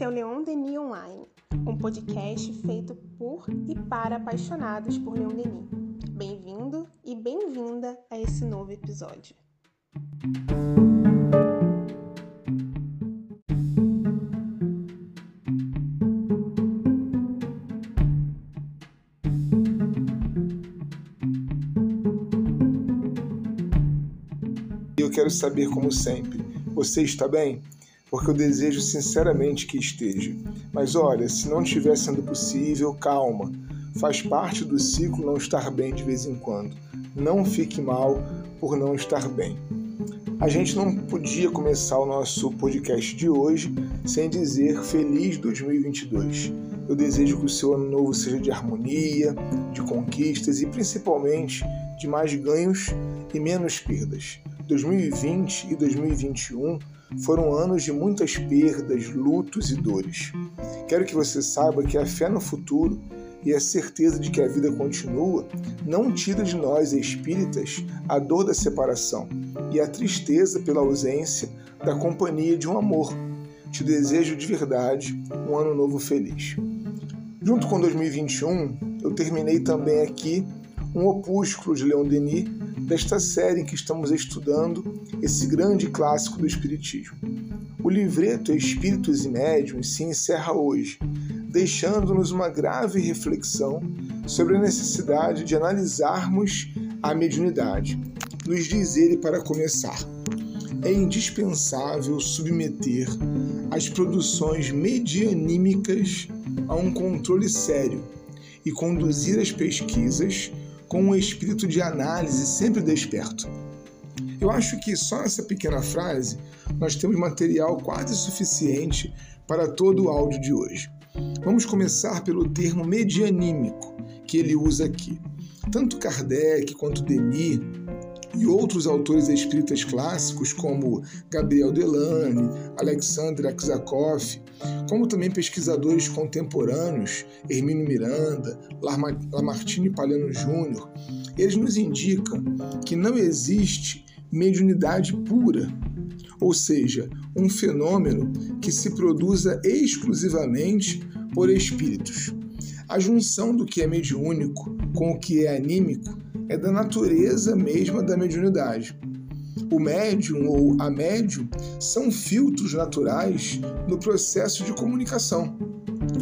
Esse é o Leon Denis Online, um podcast feito por e para apaixonados por Leon Denis. Bem-vindo e bem-vinda a esse novo episódio. Eu quero saber, como sempre, você está bem? Porque eu desejo sinceramente que esteja. Mas olha, se não estiver sendo possível, calma. Faz parte do ciclo não estar bem de vez em quando. Não fique mal por não estar bem. A gente não podia começar o nosso podcast de hoje sem dizer feliz 2022. Eu desejo que o seu ano novo seja de harmonia, de conquistas e principalmente de mais ganhos e menos perdas. 2020 e 2021 foram anos de muitas perdas, lutos e dores. Quero que você saiba que a fé no futuro e a certeza de que a vida continua não tira de nós espíritas a dor da separação e a tristeza pela ausência da companhia de um amor. Te desejo de verdade um ano novo feliz. Junto com 2021, eu terminei também aqui um opúsculo de Leon Denis desta série em que estamos estudando esse grande clássico do Espiritismo. O livreto Espíritos e Médiuns se encerra hoje, deixando-nos uma grave reflexão sobre a necessidade de analisarmos a mediunidade. Nos diz ele para começar. É indispensável submeter as produções medianímicas a um controle sério e conduzir as pesquisas com um espírito de análise sempre desperto. Eu acho que só nessa pequena frase nós temos material quase suficiente para todo o áudio de hoje. Vamos começar pelo termo medianímico que ele usa aqui. Tanto Kardec quanto Denis e outros autores espíritas clássicos, como Gabriel Delane, Alexander Aksakov, como também pesquisadores contemporâneos, Hermínio Miranda, Lamartine Palhano Júnior, eles nos indicam que não existe mediunidade pura, ou seja, um fenômeno que se produza exclusivamente por espíritos. A junção do que é mediúnico com o que é anímico é da natureza mesma da mediunidade. O médium ou a médium são filtros naturais no processo de comunicação.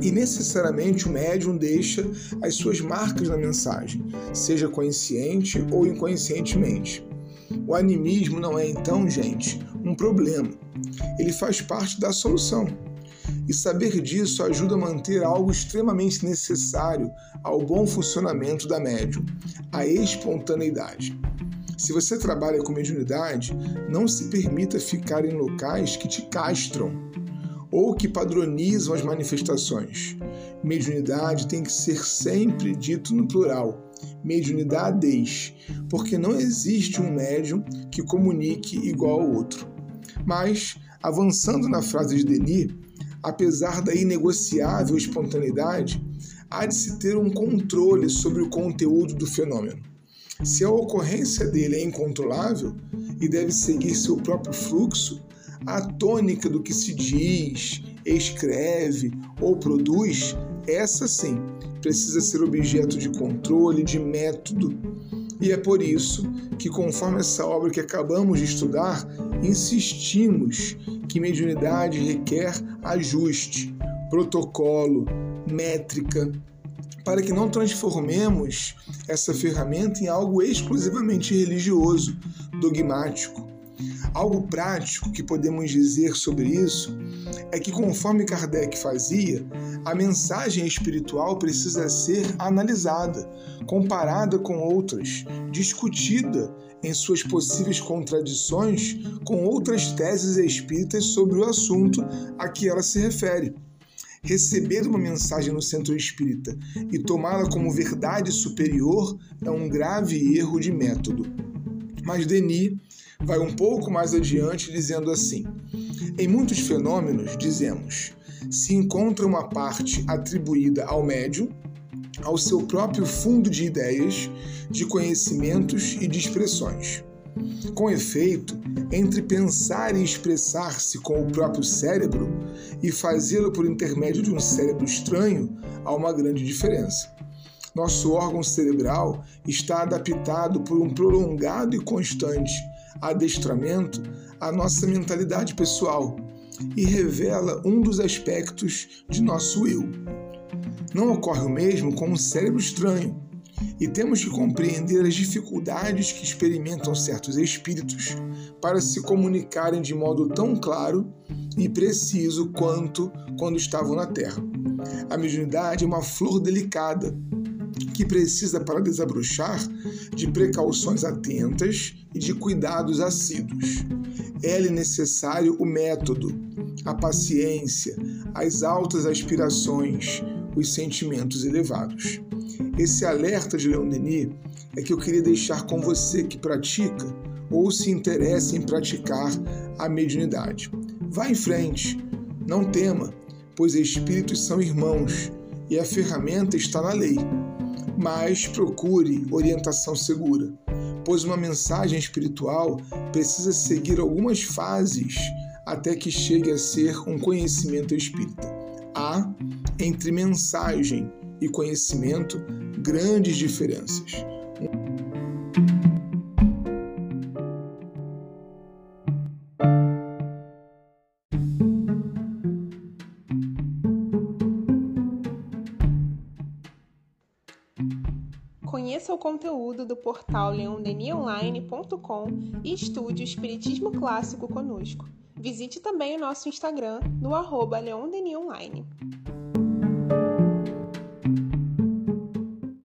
E necessariamente o médium deixa as suas marcas na mensagem, seja consciente ou inconscientemente. O animismo não é então, gente, um problema. Ele faz parte da solução. E saber disso ajuda a manter algo extremamente necessário ao bom funcionamento da médium, a espontaneidade. Se você trabalha com mediunidade, não se permita ficar em locais que te castram ou que padronizam as manifestações. Mediunidade tem que ser sempre dito no plural, mediunidades, porque não existe um médium que comunique igual ao outro. Mas, avançando na frase de Denis, apesar da inegociável espontaneidade, há de se ter um controle sobre o conteúdo do fenômeno. Se a ocorrência dele é incontrolável e deve seguir seu próprio fluxo, a tônica do que se diz, escreve ou produz, essa sim precisa ser objeto de controle, de método. E é por isso que, conforme essa obra que acabamos de estudar, insistimos que mediunidade requer ajuste, protocolo, métrica, para que não transformemos essa ferramenta em algo exclusivamente religioso, dogmático. Algo prático que podemos dizer sobre isso é que, conforme Kardec fazia, a mensagem espiritual precisa ser analisada, comparada com outras, discutida em suas possíveis contradições com outras teses espíritas sobre o assunto a que ela se refere. Receber uma mensagem no centro espírita e tomá-la como verdade superior é um grave erro de método. Mas Denis vai um pouco mais adiante dizendo assim: em muitos fenômenos, dizemos, se encontra uma parte atribuída ao médium, ao seu próprio fundo de ideias, de conhecimentos e de expressões. Com efeito, entre pensar e expressar-se com o próprio cérebro e fazê-lo por intermédio de um cérebro estranho, há uma grande diferença. Nosso órgão cerebral está adaptado por um prolongado e constante adestramento à nossa mentalidade pessoal e revela um dos aspectos de nosso eu. Não ocorre o mesmo com um cérebro estranho, e temos que compreender as dificuldades que experimentam certos espíritos para se comunicarem de modo tão claro e preciso quanto quando estavam na Terra. A mediunidade é uma flor delicada que precisa, para desabrochar, de precauções atentas e de cuidados assíduos. É-lhe necessário o método, a paciência, as altas aspirações, os sentimentos elevados. Esse alerta de Leon Denis é que eu queria deixar com você que pratica ou se interessa em praticar a mediunidade. Vá em frente, não tema, pois espíritos são irmãos e a ferramenta está na lei. Mas procure orientação segura, pois uma mensagem espiritual precisa seguir algumas fases até que chegue a ser um conhecimento espírita. Há entre mensagem e conhecimento grandes diferenças. Conheça o conteúdo do portal leondenionline.com e estude o Espiritismo Clássico conosco. Visite também o nosso Instagram no arroba.